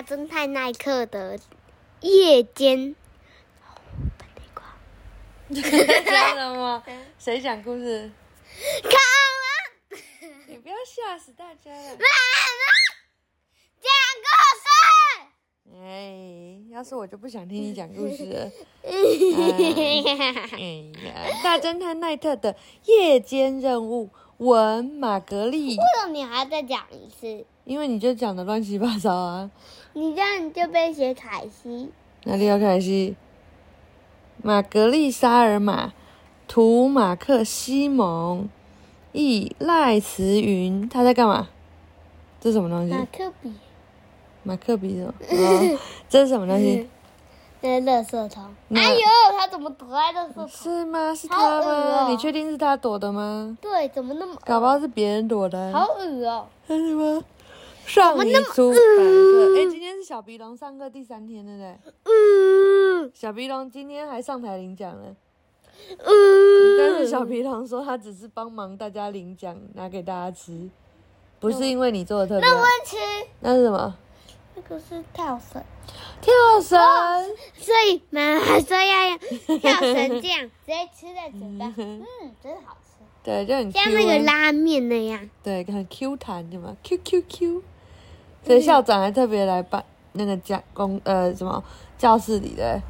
大侦探耐克的夜间。讲什么？谁讲故事？恐龙你不要吓死大家了。讲故事。哎，要是我就不想听你讲故事了。哎呀，大侦探奈特的夜间任务，文玛格丽。什么你还要再讲一次？因为你就讲的乱七八糟啊，你这样就被写凯西。哪里有凯西？玛格丽莎尔玛，图马克西蒙，译赖慈云，他在干嘛？这什么东西？马克笔，马克笔什么？哦，这是什么东西？那是垃圾桶。那哎呦，他怎么躲在垃圾桶？是吗？是他吗？哦你确定是他躲的吗？对，怎么那么搞不好是别人躲的啊。好恶哦、是吗？上一出版社，哎、今天是小鼻龙上课第三天，对不对？嗯小鼻龙今天还上台领奖了，嗯，但是小鼻龙说他只是帮忙大家领奖，拿给大家吃，不是因为你做的特别好。那我吃那是什么？那个是跳绳，跳绳。所以妈妈说要用跳绳酱直接吃在嘴巴，嗯，真好吃，对，就很 Q 像那个啊拉面那样。对，很 Q 弹的嘛，Q Q Q。所以校长还特别来办那个教公呃什么教室里的。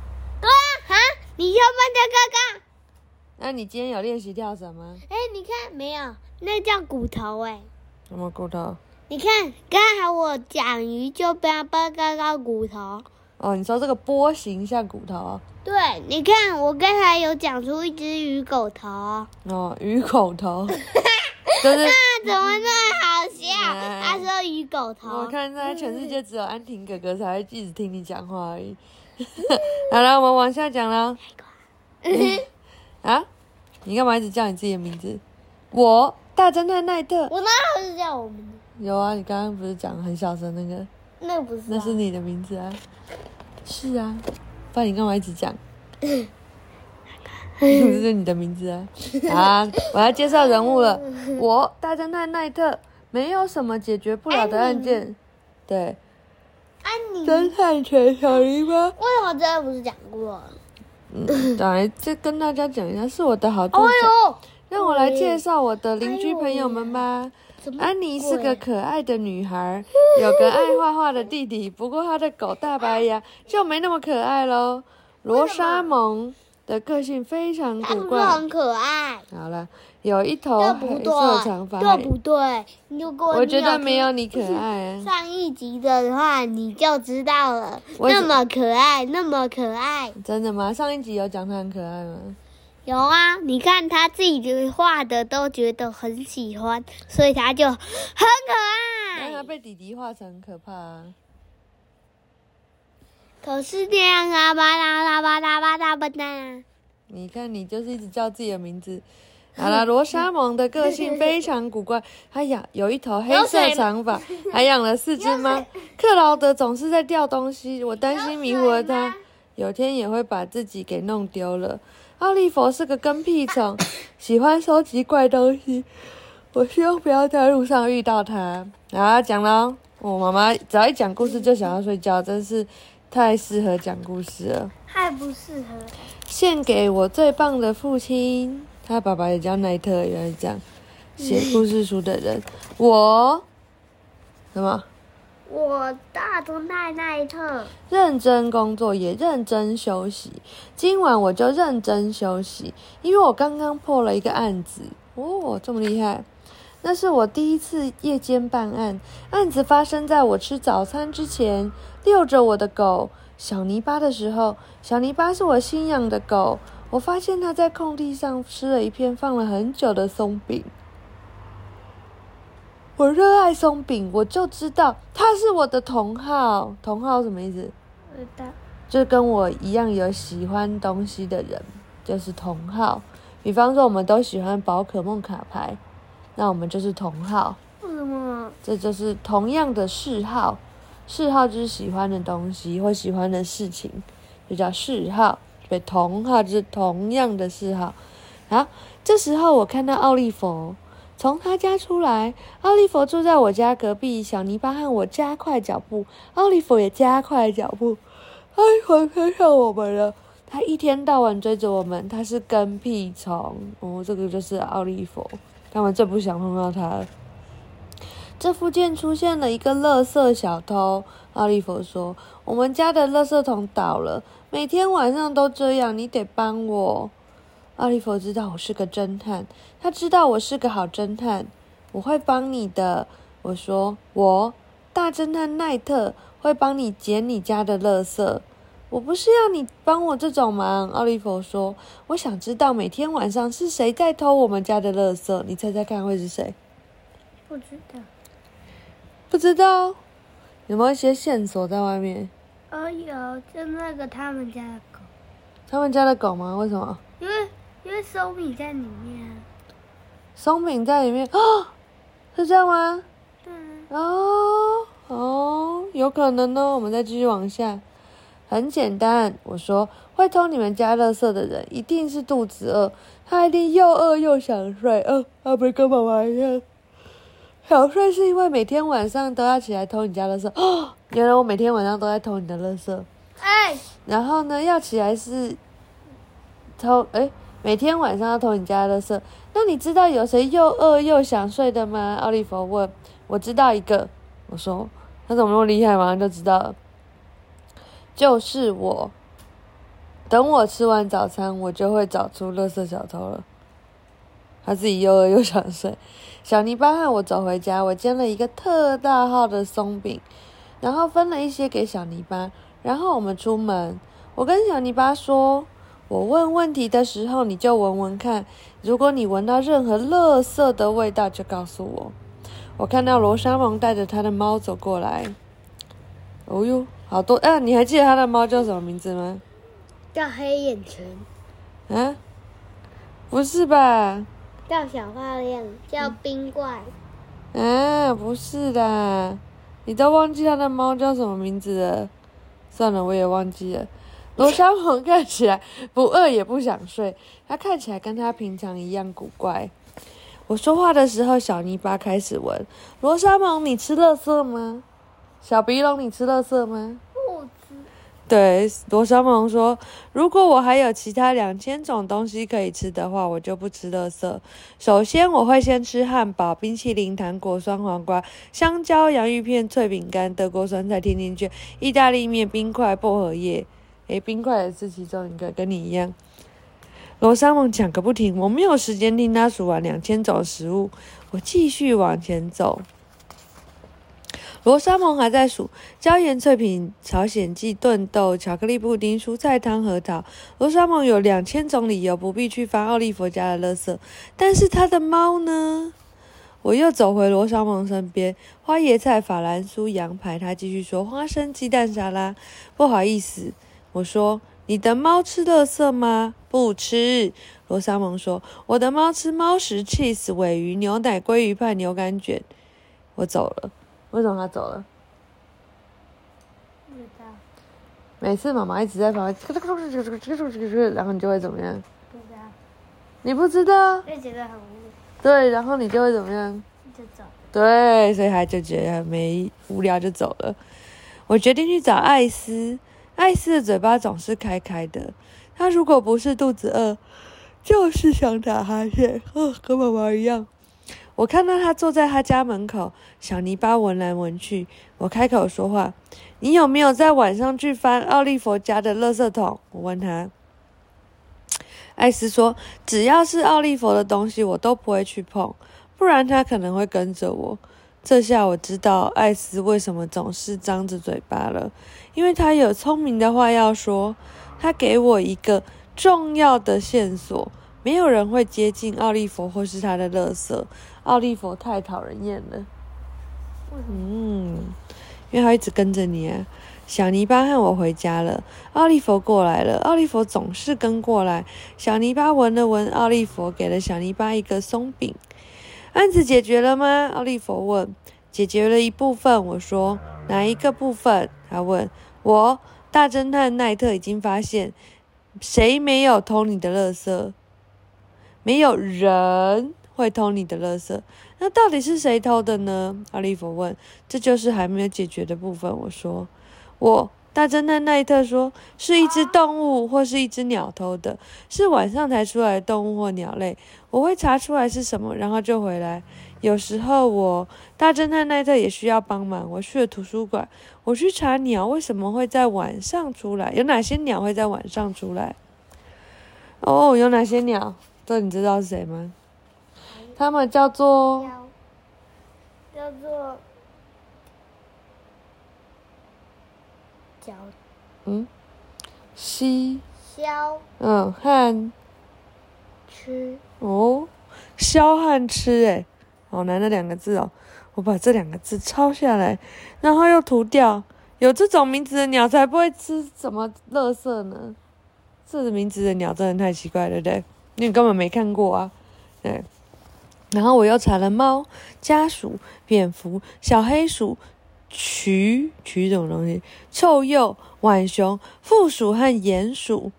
对啊，哈，你要帮他哥哥。那你今天有练习跳绳吗？哎，你看没有？那叫骨头哎。什么骨头？你看，刚才我讲鱼就不要帮刚刚骨头。哦，你说这个波形像骨头哦，对，你看我刚才有讲出一只鱼狗头，哦，鱼狗头，就是那怎么那么好笑？嗯他说鱼狗头。我看在全世界只有安婷哥哥才会一直听你讲话而已。好了，我们往下讲了。啊，你干嘛一直叫你自己的名字？我大侦探奈特。我哪有是叫我们的？有啊，你刚刚不是讲很小声那个？那不是、啊，那是你的名字啊。是啊，不然你干嘛一直讲？这 是你的名字啊！啊，我要介绍人物了。我大侦探奈特，没有什么解决不了的案件。对，安妮。为侦探犬小狸猫。什么这个不是讲过？嗯，来，再跟大家讲一下，是我的好助哦手。呦，让我来介绍我的邻居朋友们吧。安妮是个可爱的女孩，有个爱画画的弟弟，不过她的狗大白牙就没那么可爱喽。罗莎蒙的个性非常古怪。很可爱？好了，有一头黑色长发，对？对不对？如果我觉得没有你可爱啊。上一集的话，你就知道了。那么可爱，那么可爱。真的吗？上一集有讲她很可爱吗？有啊，你看他自己画的都觉得很喜欢，所以他就很可爱。那他。被弟弟画成很可怕啊。可是这样啊，巴拉拉巴拉巴拉巴拉。你看，你就是一直叫自己的名字。好了，罗莎蒙的个性非常古怪，他养有一头黑色长发，还养了四只猫。克劳德总是在掉东西，我担心迷糊了他，有天也会把自己给弄丢了。奥利佛是个跟屁虫，喜欢收集怪东西。我希望不要在路上遇到他。啊，讲了哦，我妈妈只要一讲故事就想要睡觉，真是太适合讲故事了。太不适合。献给我最棒的父亲。他爸爸也叫奈特，原来是这样。写故事书的人，我什么我大侦探奈特，认真工作也认真休息。今晚我就认真休息，因为我刚刚破了一个案子。哦，这么厉害！那是我第一次夜间办案，案子发生在我吃早餐之前，遛着我的狗小泥巴的时候。小泥巴是我新养的狗，我发现它在空地上吃了一片放了很久的松饼。我热爱松饼，我就知道他是我的同好。同好什么意思？就跟我一样有喜欢东西的人，就是同好。比方说，我们都喜欢宝可梦卡牌，那我们就是同好。为什么？这就是同样的嗜好，嗜好就是喜欢的东西或喜欢的事情，就叫嗜好。所以同好就是同样的嗜好。好，这时候我看到奥利弗从他家出来。奥利弗住在我家隔壁，小泥巴和我加快脚步，奥利弗也加快脚步。奥利弗跟上我们了，他一天到晚追着我们，他是跟屁虫。哦，这个就是奥利弗，他们最不想碰到他了。这附近出现了一个垃圾小偷，奥利弗说：“我们家的垃圾桶倒了，每天晚上都这样，你得帮我。”奥利弗知道我是个侦探，他知道我是个好侦探，我会帮你的。我说：“我大侦探奈特会帮你捡你家的垃圾。”我不是要你帮我这种忙，奥利弗说：“我想知道每天晚上是谁在偷我们家的垃圾，你猜猜看会是谁？”不知道。不知道有没有一些线索在外面？哦，有，就那个他们家的狗。他们家的狗吗？为什么？因为因为松饼在里面。松饼在里面啊？是这样吗？对。哦哦，有可能哦。我们再继续往下。很简单，我说会偷你们家垃圾的人一定是肚子饿，他一定又饿又想睡。嗯，他不跟妈妈一样。想睡是因为每天晚上都要起来偷你家垃圾哦。原来我每天晚上都在偷你的垃圾。哎，然后呢，要起来是偷哎，每天晚上要偷你家垃圾。那你知道有谁又饿又想睡的吗？奥利弗问。我知道一个。我说他怎么那么厉害？马上就知道了。就是我。等我吃完早餐，我就会找出垃圾小偷了。他自己又饿又想睡。小泥巴和我走回家，我煎了一个特大号的松饼，然后分了一些给小泥巴。然后我们出门，我跟小泥巴说：“我问问题的时候，你就闻闻看。如果你闻到任何垃圾的味道，就告诉我。”我看到罗莎蒙带着他的猫走过来。哦哟，好多！啊！你还记得他的猫叫什么名字吗？叫黑眼圈。啊？不是吧？叫小花亮，叫冰怪。啊，不是的，你都忘记他的猫叫什么名字了？算了，我也忘记了。罗莎蒙看起来不饿也不想睡，他看起来跟他平常一样古怪。我说话的时候，小泥巴开始闻。罗莎蒙，你吃乐色吗？小鼻龙，你吃乐色吗？不吃对，罗莎蒙说：“如果我还有其他两千种东西可以吃的话，我就不吃垃圾。首先，我会先吃汉堡、冰淇淋、糖果、酸黄瓜、香蕉、洋芋片、脆饼干、德国酸菜、甜甜圈、意大利面、冰块、薄荷叶。诶，冰块也是其中一个，跟你一样。”罗莎蒙讲个不停，我没有时间听他数完两千种食物。我继续往前走。罗莎蒙还在数椒盐脆饼、朝鲜蓟炖豆、巧克力布丁、蔬菜汤、核桃。罗莎蒙有两千种理由不必去翻奥利弗家的垃圾，但是他的猫呢？我又走回罗莎蒙身边，花椰菜、法兰酥、羊排。他继续说：花生鸡蛋沙拉。不好意思，我说你的猫吃垃圾吗？不吃。罗莎蒙说：我的猫吃猫食、cheese、尾鱼、牛奶、鲑鱼派、牛肝卷。我走了。为什么他走了？不知道。每次妈妈一直在旁边，然后你就会怎么样？不知道。你不知道？就觉得很无聊。对，然后你就会怎么样？就走。对，所以他就觉得没无聊就走了。我决定去找艾斯。艾斯的嘴巴总是开开的。他如果不是肚子饿，就是想打哈欠，哦，跟妈妈一样。我看到他坐在他家门口，小泥巴闻来闻去。我开口说话：“你有没有在晚上去翻奥利弗家的垃圾桶？”我问他。艾斯说：“只要是奥利弗的东西，我都不会去碰，不然他可能会跟着我。”这下我知道艾斯为什么总是张着嘴巴了，因为他有聪明的话要说。他给我一个重要的线索：没有人会接近奥利弗或是他的垃圾。奥利弗太讨人厌了。嗯，因为他一直跟着你啊。小泥巴和我回家了，奥利弗过来了。奥利弗总是跟过来。小泥巴闻了闻，奥利弗给了小泥巴一个松饼。案子解决了吗？奥利弗问。解决了一部分。我说哪一个部分？他问我。大侦探奈特已经发现，谁没有偷你的垃圾？没有人。会偷你的垃圾。那到底是谁偷的呢？奥利弗问。这就是还没有解决的部分。我说，我大侦探奈特说，是一只动物或是一只鸟偷的，是晚上才出来的动物或鸟类。我会查出来是什么，然后就回来。有时候我大侦探奈特也需要帮忙。我去了图书馆，我去查鸟为什么会在晚上出来，有哪些鸟会在晚上出来？哦，有哪些鸟？这你知道是谁吗？他们叫做叫做叫嗯，西枭嗯和吃哦，枭和吃诶，好难的两个字哦。我把这两个字抄下来，然后又涂掉。有这种名字的鸟才不会吃什么垃圾呢？这个名字的鸟真的太奇怪了，对不对？你根本没看过啊。对。然后我又查了猫、家鼠、蝙蝠、小黑鼠、渠渠这种东西、臭鼬、浣熊、负鼠和鼹鼠，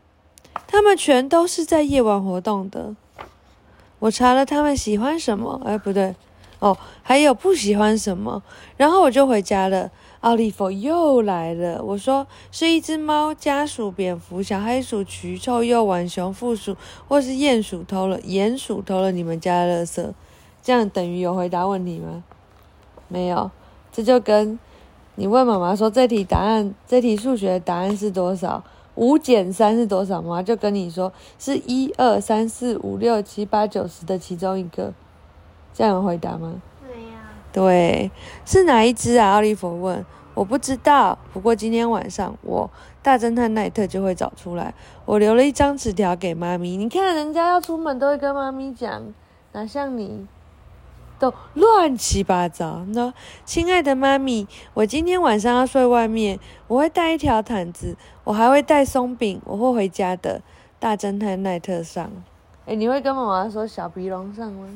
它们全都是在夜晚活动的。我查了它们喜欢什么，哎，不对，哦，还有不喜欢什么。然后我就回家了。奥利弗又来了，我说是一只猫、家鼠、蝙蝠、小黑鼠、蛆、臭鼬、浣熊、负鼠或是鼹鼠偷了，鼹鼠偷了你们家的垃圾，这样等于有回答问题吗？没有，这就跟你问妈妈说这题答案，这题数学的答案是多少？五减三是多少吗？就跟你说是一二三四五六七八九十的其中一个，这样有回答吗？对呀对，是哪一只啊？奥利弗问。我不知道，不过今天晚上我大侦探奈特就会找出来。我留了一张纸条给妈咪，你看人家要出门都会跟妈咪讲，哪像你，都乱七八糟。那，亲爱的妈咪，我今天晚上要睡外面，我会带一条毯子，我还会带松饼，我会回家的。大侦探奈特上，哎，你会跟妈妈说小皮龙上吗？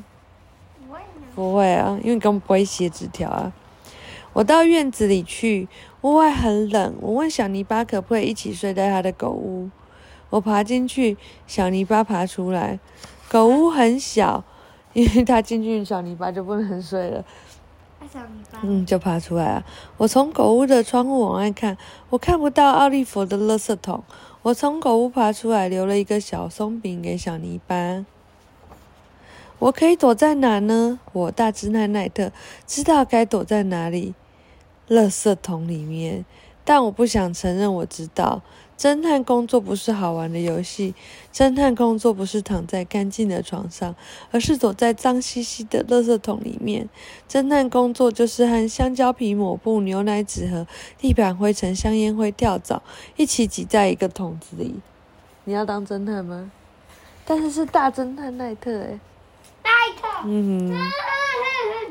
不会啊，因为根本不会写纸条啊。我到院子里去，屋外很冷。我问小泥巴可不可以一起睡在他的狗屋。我爬进去，小泥巴爬出来。狗屋很小，因为他进去，小泥巴就不能睡了。小泥巴，嗯，就爬出来了。我从狗屋的窗户往外看，我看不到奥利弗的垃圾桶。我从狗屋爬出来，留了一个小松饼给小泥巴。我可以躲在哪呢？我大侦探奈特知道该躲在哪里，垃圾桶里面。但我不想承认我知道。侦探工作不是好玩的游戏，侦探工作不是躺在干净的床上，而是躲在脏兮兮的垃圾桶里面。侦探工作就是和香蕉皮抹布、牛奶纸盒、地板灰尘、香烟灰、跳蚤一起挤在一个桶子里。你要当侦探吗？但是是大侦探奈特诶。嗯，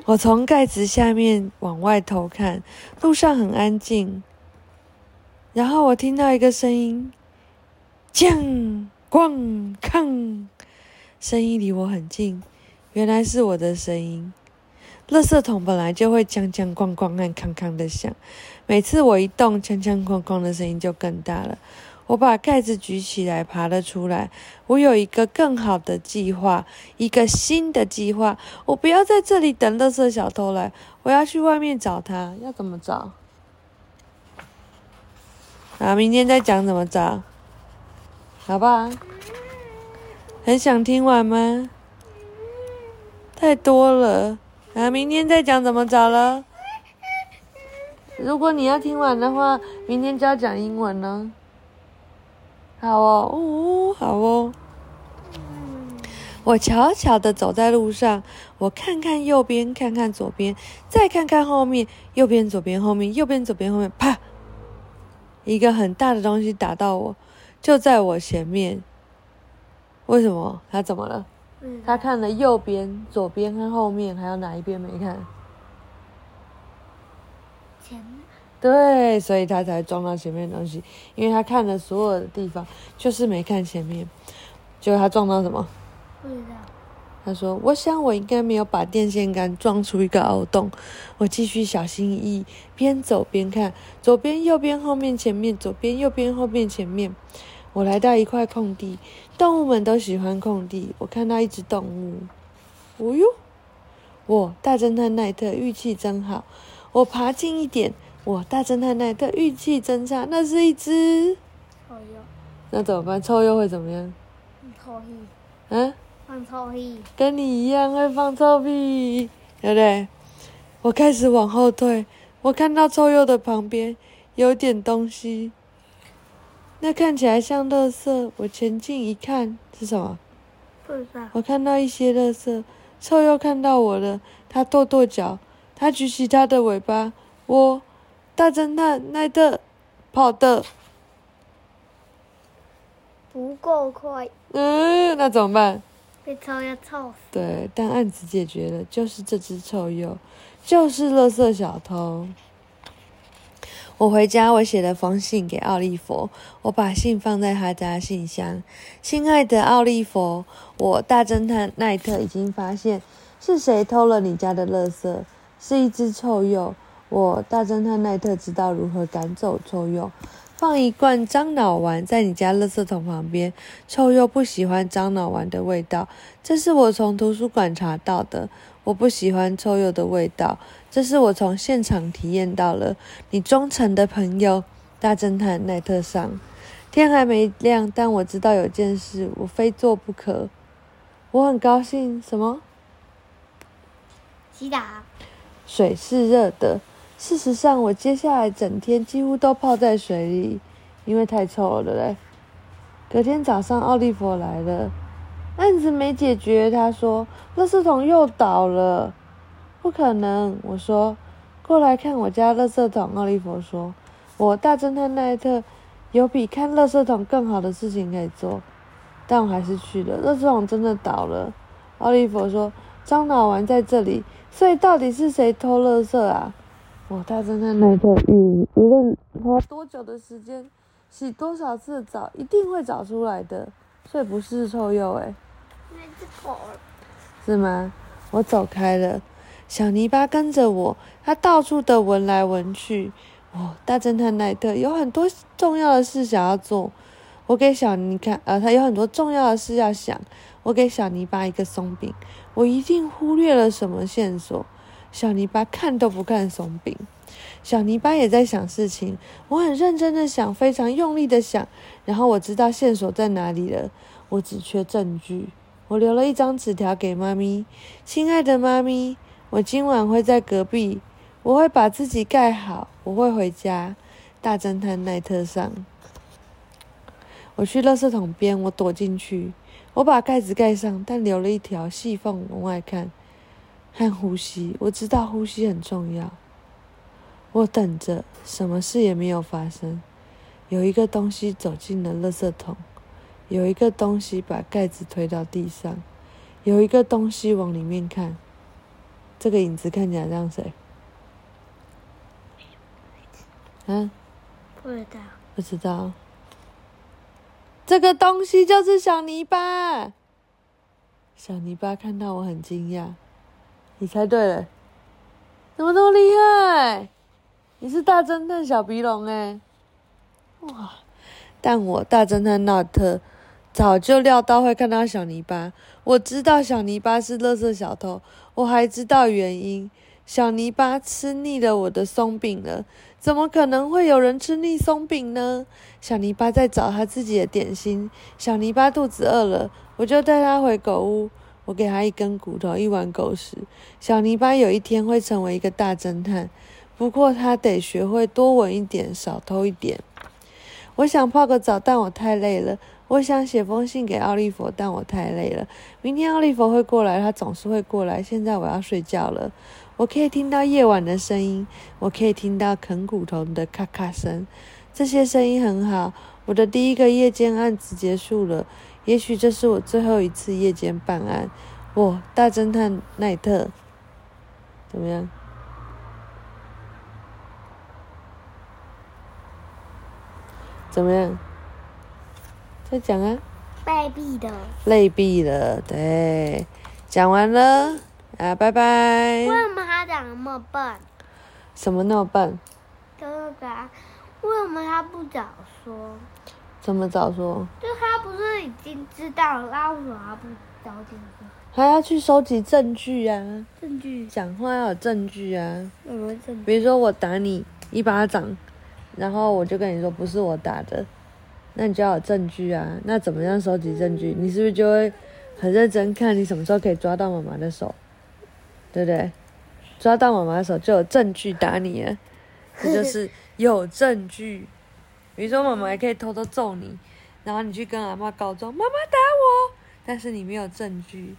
我从盖子下面往外偷看，路上很安静。然后我听到一个声音，锵咣吭，声音离我很近，原来是我的声音。垃圾桶本来就会锵锵咣咣和吭吭的响，每次我一动，锵锵咣咣的声音就更大了。我把盖子举起来，爬了出来。我有一个更好的计划，一个新的计划。我不要在这里等垃圾小偷来，我要去外面找他。要怎么找？啊，明天再讲怎么找，好不好？很想听完吗？太多了啊！明天再讲怎么找了。如果你要听完的话，明天就要讲英文了。好哦，呜，好哦。我悄悄的走在路上，我看看右边，看看左边，再看看后面，右边、左边、后面，右边、左边、后面，啪！一个很大的东西打到我，就在我前面。为什么？他怎么了？他看了右边、左边和后面，还有哪一边没看？前面。对，所以他才撞到前面的东西，因为他看了所有的地方，就是没看前面。结果他撞到什么？不知道。他说：“我想我应该没有把电线杆撞出一个凹洞。”我继续小心翼翼，边走边看，左边、右边、后面、前面，左边、右边、后面、前面。我来到一块空地，动物们都喜欢空地。我看到一只动物，哦呦，我大侦探奈特运气真好。我爬近一点，我大侦探奈特运气真差。那是一只臭鼬，那怎么办？臭鼬会怎么样？臭屁，嗯，放臭屁，跟你一样会放臭屁，对不对？我开始往后退，我看到臭鼬的旁边有点东西，那看起来像垃圾。我前进一看，是什么？不知道。我看到一些垃圾。臭鼬看到我了，它跺跺脚，它举起它的尾巴。我，大侦探奈特，跑的，不够快，嗯，那怎么办？被臭鼬臭死。对，但案子解决了，就是这只臭鼬，就是垃圾小偷。我回家，我写了封信给奥利弗，我把信放在他家信箱。亲爱的奥利弗，我大侦探奈特已经发现是谁偷了你家的垃圾，是一只臭鼬。我大侦探奈特知道如何赶走臭鼬。放一罐樟脑丸在你家垃圾桶旁边，臭鼬不喜欢樟脑丸的味道，这是我从图书馆查到的。我不喜欢臭鼬的味道，这是我从现场体验到了。你忠诚的朋友，大侦探奈特上。天还没亮，但我知道有件事我非做不可。我很高兴，什么？洗澡。水是热的。事实上，我接下来整天几乎都泡在水里，因为太臭了嘞。隔天早上，奥利弗来了，案子没解决。他说：“垃圾桶又倒了。”不可能，我说：“过来看我家垃圾桶。”奥利弗说：“我大侦探奈特有比看垃圾桶更好的事情可以做。”但我还是去了。垃圾桶真的倒了。奥利弗说：“樟脑丸在这里，所以到底是谁偷垃圾啊？”我大侦探奈特，无论花多久的时间，洗多少次澡，一定会找出来的。所以不是臭鼬，哎，那只狗，是吗？我走开了，小泥巴跟着我，它到处的闻来闻去。哦大侦探奈特有很多重要的事想要做，我给小泥看，呃，他有很多重要的事要想。我给小泥巴一个松饼，我一定忽略了什么线索。小泥巴看都不看松饼，小泥巴也在想事情。我很认真的想，非常用力的想，然后我知道线索在哪里了。我只缺证据。我留了一张纸条给妈咪，亲爱的妈咪，我今晚会在隔壁，我会把自己盖好，我会回家。大侦探奈特上，我去垃圾桶边，我躲进去，我把盖子盖上，但留了一条细缝往外看。和呼吸，我知道呼吸很重要。我等着，什么事也没有发生。有一个东西走进了垃圾桶，有一个东西把盖子推到地上，有一个东西往里面看。这个影子看起来像谁？嗯？不知道。不知道。这个东西就是小泥巴。小泥巴看到我很惊讶。你猜对了，怎么那么厉害？你是大侦探小鼻龙哎！哇！但我大侦探纳特早就料到会看到小泥巴，我知道小泥巴是乐色小偷，我还知道原因。小泥巴吃腻了我的松饼了，怎么可能会有人吃腻松饼呢？小泥巴在找他自己的点心。小泥巴肚子饿了，我就带他回狗屋。我给他一根骨头，一碗狗食。小泥巴有一天会成为一个大侦探，不过他得学会多闻一点，少偷一点。我想泡个澡，但我太累了。我想写封信给奥利弗，但我太累了。明天奥利弗会过来，他总是会过来。现在我要睡觉了。我可以听到夜晚的声音，我可以听到啃骨头的咔咔声，这些声音很好。我的第一个夜间案子结束了。也许这是我最后一次夜间办案。我大侦探奈特，怎么样？怎么样？再讲啊！败毙的。累毙了，对，讲完了啊，拜拜。为什么他长那么笨？什么那么笨？哥哥，为什么他不早说？怎么早说？就他不是已经知道了，那为什么他不早点说？还要去收集证据啊！证据？讲话要有证据啊！什么证据？比如说我打你一巴掌，然后我就跟你说不是我打的，那你就要有证据啊！那怎么样收集证据？你是不是就会很认真看你什么时候可以抓到妈妈的手，对不对？抓到妈妈的手就有证据打你啊！这就是有证据。比如说妈妈还可以偷偷揍你，然后你去跟阿妈告状，妈妈打我，但是你没有证据，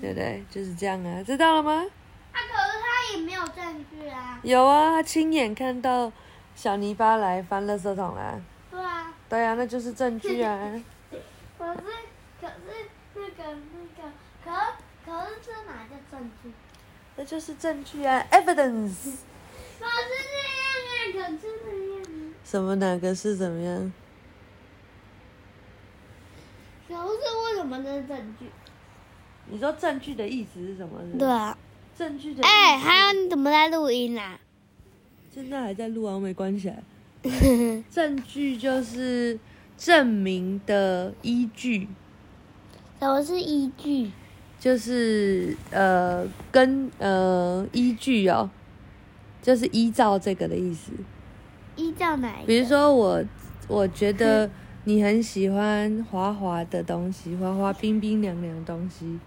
对不对？就是这样啊，知道了吗？啊，可是他也没有证据啊。有啊，他亲眼看到小泥巴来翻垃圾桶啦。对啊。对啊，那就是证据啊。可是，可是那个那个，可可是这哪叫证据？那就是证据啊，evidence。可是这样啊，可是。什么？哪个是怎么样？可是为什么那是证据？你说证据的意思是什么？对啊。证据的。哎，还有你怎么在录音啊？现在还在录啊，没关系。证据就是证明的依据。什么是依据？就是呃，跟呃依据哦，就是依照这个的意思。依照哪？比如说我，我觉得你很喜欢滑滑的东西，滑滑冰冰凉凉的东西。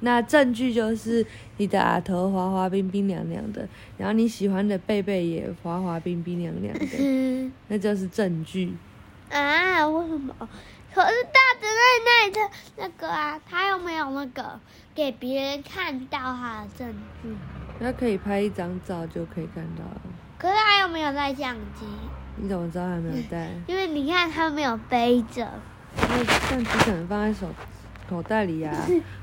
那证据就是你的额头滑滑冰冰凉凉的，然后你喜欢的贝贝也滑滑冰冰凉凉的，那就是证据。啊？为什么？可是大的那那的那个啊，他又没有那个给别人看到他的证据。他可以拍一张照就可以看到。可是他又没有带相机。你怎么知道他没有带？因为你看他没有背着。那相机可能放在手口袋里 呀，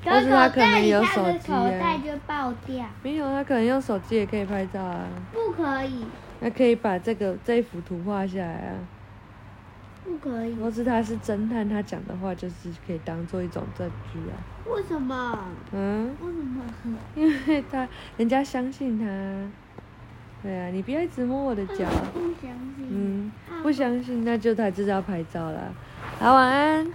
或是他可能有手机口袋就爆掉。没有，他可能用手机也可以拍照啊。不可以。那可以把这个这一幅图画下来啊。不可以。或是他是侦探，他讲的话就是可以当做一种证据啊。为什么？嗯？为什么？因为他人家相信他。对啊，你不要一直摸我的脚。不相信。嗯，不相信，那就他就是要拍照了。好，晚安。